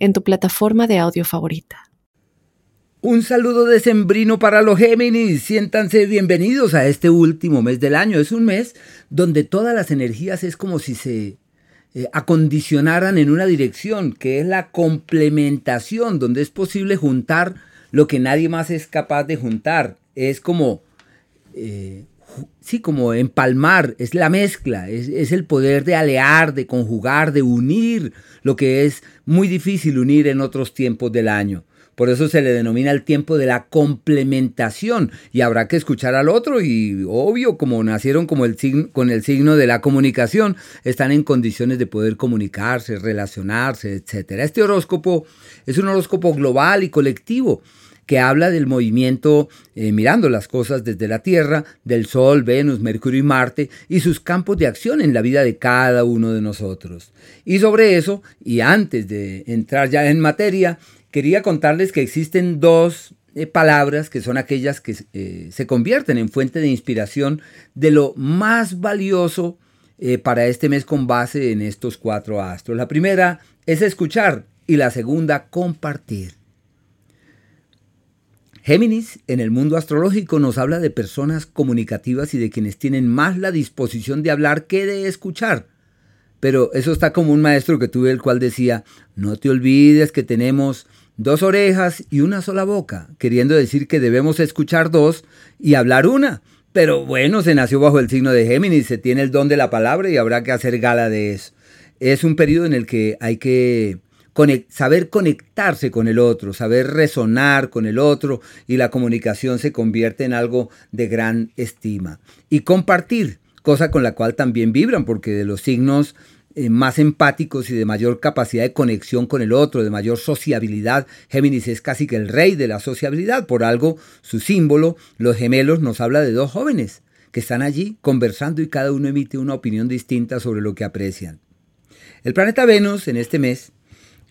en tu plataforma de audio favorita. Un saludo decembrino para los Géminis. Siéntanse bienvenidos a este último mes del año. Es un mes donde todas las energías es como si se eh, acondicionaran en una dirección, que es la complementación, donde es posible juntar lo que nadie más es capaz de juntar. Es como eh, sí, como empalmar, es la mezcla, es, el poder de alear, de conjugar, de unir, lo que es muy difícil unir en otros tiempos del año. Por eso se le denomina el tiempo de la complementación y habrá que escuchar al otro y obvio, como nacieron como el con el signo de la comunicación, están en condiciones de poder comunicarse, relacionarse, etc. Este horóscopo es un horóscopo global y colectivo que habla del movimiento eh, mirando las cosas desde la Tierra, del Sol, Venus, Mercurio y Marte y sus campos de acción en la vida de cada uno de nosotros. Y sobre eso, y antes de entrar ya en materia, quería contarles que existen dos eh, palabras que son aquellas que eh, se convierten en fuente de inspiración de lo más valioso para este mes con base en estos cuatro astros. La primera es escuchar y la segunda compartir. Géminis en el mundo astrológico nos habla de personas comunicativas y de quienes tienen más la disposición de hablar que de escuchar. Pero eso está como un maestro que tuve el cual decía, no te olvides que tenemos dos orejas y una sola boca, queriendo decir que debemos escuchar dos y hablar una. Pero bueno, se nació bajo el signo de Géminis, se tiene el don de la palabra y habrá que hacer gala de eso. Es un periodo en el que hay que saber conectarse con el otro, saber resonar con el otro y la comunicación se convierte en algo de gran estima. Y compartir, cosa con la cual también vibran, porque de los signos eh, más empáticos y de mayor capacidad de conexión con el otro, de mayor sociabilidad. Géminis es casi que el rey de la sociabilidad. Por algo, su símbolo, los gemelos, nos habla de dos jóvenes que están allí conversando y cada uno emite una opinión distinta sobre lo que aprecian. El planeta Venus en este mes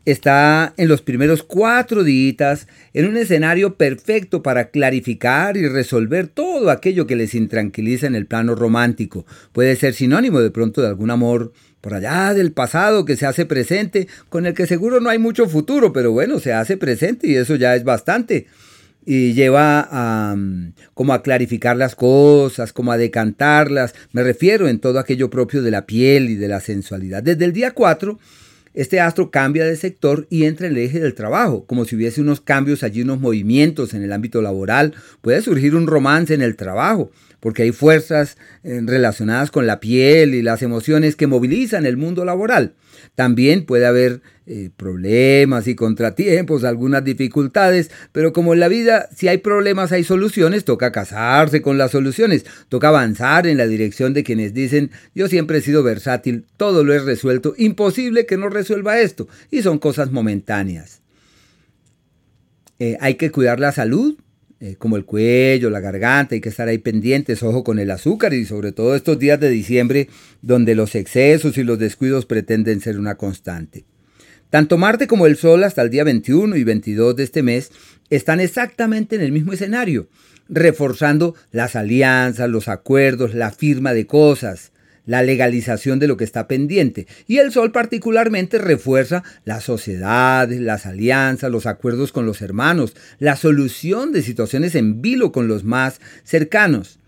está en los primeros cuatro días en un escenario perfecto para clarificar y resolver todo aquello que les intranquiliza en el plano romántico. Puede ser sinónimo de pronto de algún amor por allá del pasado que se hace presente, con el que seguro no hay mucho futuro, pero bueno, se hace presente y eso ya es bastante. Y lleva a, mm, como a clarificar las cosas, como a decantarlas. Me refiero en todo aquello propio de la piel y de la sensualidad. Desde el día 4 este astro cambia de sector y entra en el eje del trabajo, como si hubiese unos cambios allí, unos movimientos en el ámbito laboral. Puede surgir un romance en el trabajo, porque hay fuerzas eh, relacionadas con la piel y las emociones que movilizan el mundo laboral. También puede haber eh, problemas y contratiempos, algunas dificultades, pero como en la vida, si hay problemas, hay soluciones, toca casarse con las soluciones, toca avanzar en la dirección de quienes dicen, yo siempre he sido versátil, todo lo he resuelto, imposible que no resuelva esto, y son cosas momentáneas. Eh, hay que cuidar la salud, eh, como el cuello, la garganta, hay que estar ahí pendientes, ojo con el azúcar y sobre todo estos días de diciembre donde los excesos y los descuidos pretenden ser una constante. Tanto Marte como el Sol hasta el día 21 y 22 de este mes están exactamente en el mismo escenario, reforzando las alianzas, los acuerdos, la firma de cosas, la legalización de lo que está pendiente. Y el Sol particularmente refuerza las sociedades, las alianzas, los acuerdos con los hermanos, la solución de situaciones en vilo con los más cercanos.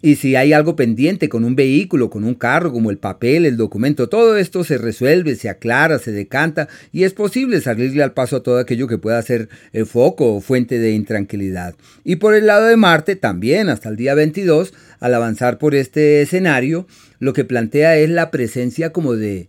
Y si hay algo pendiente con un vehículo, con un carro, como el papel, el documento, todo esto se resuelve, se aclara, se decanta y es posible salirle al paso a todo aquello que pueda ser el foco o fuente de intranquilidad. Y por el lado de Marte, también hasta el día 22, al avanzar por este escenario, lo que plantea es la presencia como de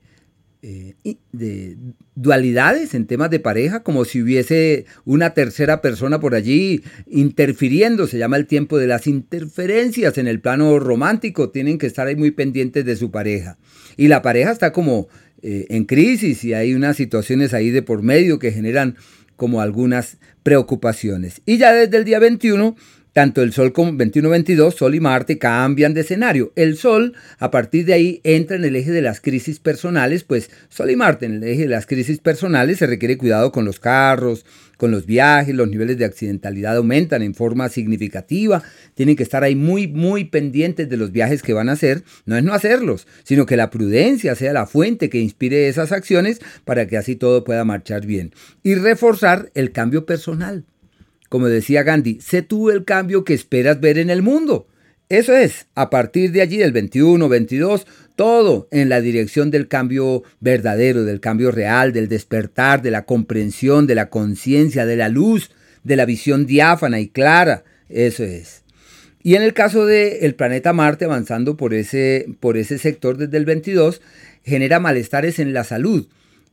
eh, de dualidades en temas de pareja, como si hubiese una tercera persona por allí interfiriendo. Se llama el tiempo de las interferencias en el plano romántico. Tienen que estar ahí muy pendientes de su pareja. Y la pareja está como eh, en crisis y hay unas situaciones ahí de por medio que generan como algunas preocupaciones. Y ya desde el día 21 tanto el Sol como 21-22, Sol y Marte cambian de escenario. El Sol, a partir de ahí, entra en el eje de las crisis personales, pues Sol y Marte en el eje de las crisis personales se requiere cuidado con los carros, con los viajes, los niveles de accidentalidad aumentan en forma significativa, tienen que estar ahí muy, muy pendientes de los viajes que van a hacer. No es no hacerlos, sino que la prudencia sea la fuente que inspire esas acciones para que así todo pueda marchar bien. Y reforzar el cambio personal como decía Gandhi, sé tú el cambio que esperas ver en el mundo. Eso es, a partir de allí del 21, 22, todo en la dirección del cambio verdadero, del cambio real, del despertar, de la comprensión, de la conciencia, de la luz, de la visión diáfana y clara. Eso es. Y en el caso del planeta Marte avanzando por ese, por ese sector desde el 22, genera malestares en la salud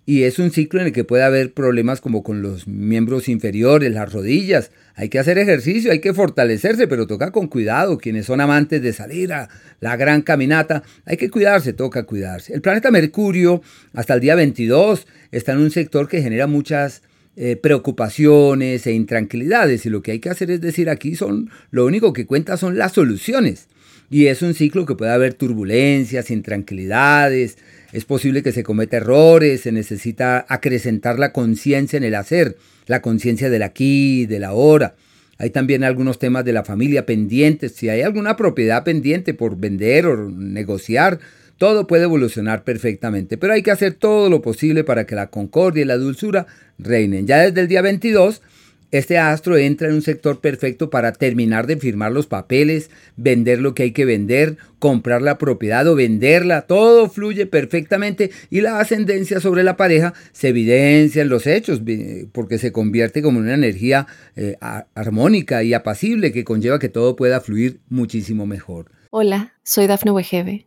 y es un ciclo en el que puede haber problemas como con los miembros inferiores, las rodillas. Hay que hacer ejercicio, hay que fortalecerse, pero toca con cuidado. Quienes son amantes de salir a la gran caminata, hay que cuidarse, toca cuidarse. El planeta Mercurio, hasta el día 22, está en un sector que genera muchas eh, preocupaciones e intranquilidades. Y lo que hay que hacer es decir, aquí son, lo único que cuenta son las soluciones. Y es un ciclo que puede haber turbulencias, intranquilidades, es posible que se cometa errores, se necesita acrecentar la conciencia en el hacer, la conciencia del aquí, del ahora. Hay también algunos temas de la familia pendientes. Si hay alguna propiedad pendiente por vender o negociar, todo puede evolucionar perfectamente. Pero hay que hacer todo lo posible para que la concordia y la dulzura reinen. Ya desde el día 22 este astro entra en un sector perfecto para terminar de firmar los papeles, vender lo que hay que vender, comprar la propiedad o venderla. Todo fluye perfectamente y la ascendencia sobre la pareja se evidencia en los hechos porque se convierte como una energía eh, armónica y apacible que conlleva que todo pueda fluir muchísimo mejor. Hola, soy Dafne Wegebe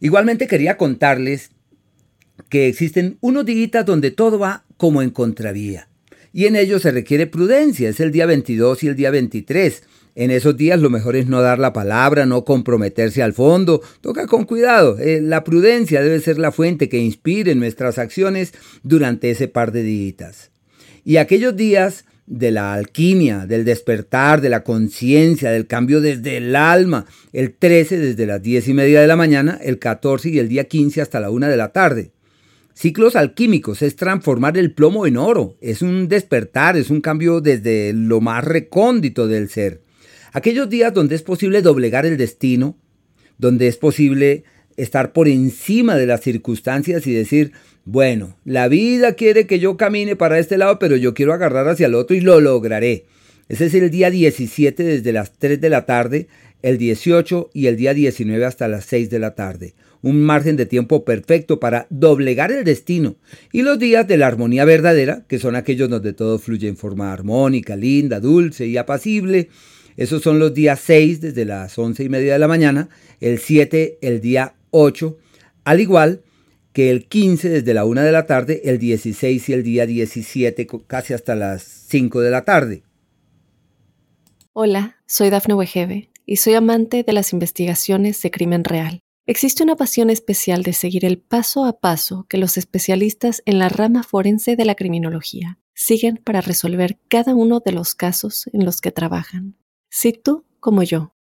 Igualmente quería contarles que existen unos días donde todo va como en contravía. Y en ellos se requiere prudencia, es el día 22 y el día 23. En esos días lo mejor es no dar la palabra, no comprometerse al fondo, toca con cuidado. Eh, la prudencia debe ser la fuente que inspire nuestras acciones durante ese par de días. Y aquellos días de la alquimia, del despertar, de la conciencia, del cambio desde el alma, el 13 desde las 10 y media de la mañana, el 14 y el día 15 hasta la 1 de la tarde. Ciclos alquímicos es transformar el plomo en oro, es un despertar, es un cambio desde lo más recóndito del ser. Aquellos días donde es posible doblegar el destino, donde es posible estar por encima de las circunstancias y decir, bueno, la vida quiere que yo camine para este lado, pero yo quiero agarrar hacia el otro y lo lograré. Ese es el día 17 desde las 3 de la tarde, el 18 y el día 19 hasta las 6 de la tarde un margen de tiempo perfecto para doblegar el destino, y los días de la armonía verdadera, que son aquellos donde todo fluye en forma armónica, linda, dulce y apacible. Esos son los días 6 desde las 11 y media de la mañana, el 7 el día 8, al igual que el 15 desde la 1 de la tarde, el 16 y el día 17 casi hasta las 5 de la tarde. Hola, soy Dafne Wegebe y soy amante de las investigaciones de crimen real. Existe una pasión especial de seguir el paso a paso que los especialistas en la rama forense de la criminología siguen para resolver cada uno de los casos en los que trabajan. Si tú, como yo,